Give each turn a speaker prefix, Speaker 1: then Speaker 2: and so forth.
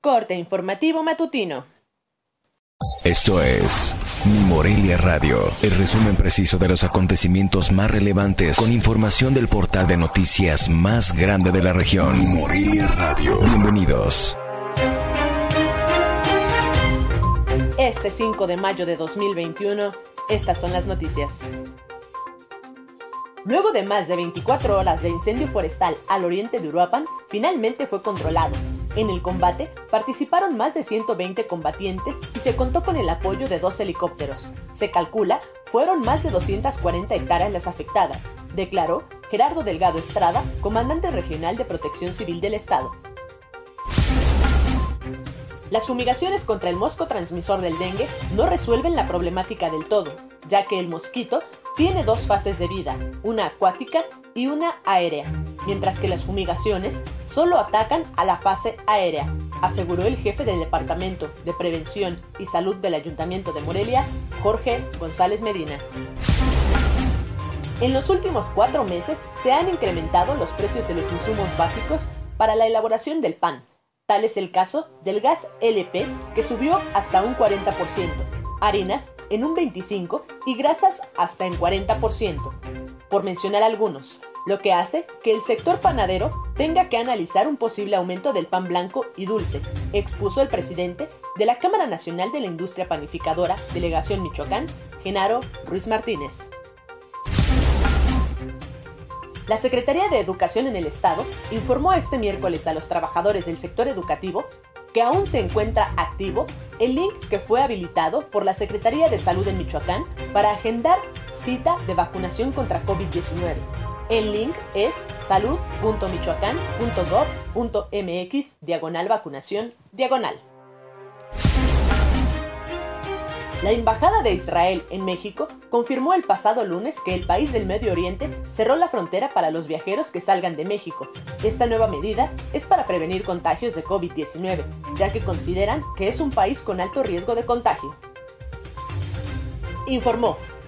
Speaker 1: Corte informativo matutino.
Speaker 2: Esto es Mi Morelia Radio, el resumen preciso de los acontecimientos más relevantes con información del portal de noticias más grande de la región. Mi Morelia Radio. Bienvenidos.
Speaker 1: Este 5 de mayo de 2021, estas son las noticias. Luego de más de 24 horas de incendio forestal al oriente de Uruapan, finalmente fue controlado en el combate participaron más de 120 combatientes y se contó con el apoyo de dos helicópteros. Se calcula fueron más de 240 hectáreas las afectadas, declaró Gerardo Delgado Estrada, comandante regional de Protección Civil del Estado. Las fumigaciones contra el mosco transmisor del dengue no resuelven la problemática del todo, ya que el mosquito tiene dos fases de vida, una acuática y una aérea, mientras que las fumigaciones solo atacan a la fase aérea, aseguró el jefe del Departamento de Prevención y Salud del Ayuntamiento de Morelia, Jorge González Medina. En los últimos cuatro meses se han incrementado los precios de los insumos básicos para la elaboración del pan. Tal es el caso del gas LP, que subió hasta un 40%, harinas en un 25% y grasas hasta en 40%, por mencionar algunos, lo que hace que el sector panadero tenga que analizar un posible aumento del pan blanco y dulce, expuso el presidente de la Cámara Nacional de la Industria Panificadora, Delegación Michoacán, Genaro Ruiz Martínez. La Secretaría de Educación en el Estado informó este miércoles a los trabajadores del sector educativo que aún se encuentra activo el link que fue habilitado por la Secretaría de Salud en Michoacán para agendar cita de vacunación contra COVID-19. El link es salud.michoacán.gov.mx diagonal vacunación diagonal. La Embajada de Israel en México confirmó el pasado lunes que el país del Medio Oriente cerró la frontera para los viajeros que salgan de México. Esta nueva medida es para prevenir contagios de COVID-19, ya que consideran que es un país con alto riesgo de contagio. Informó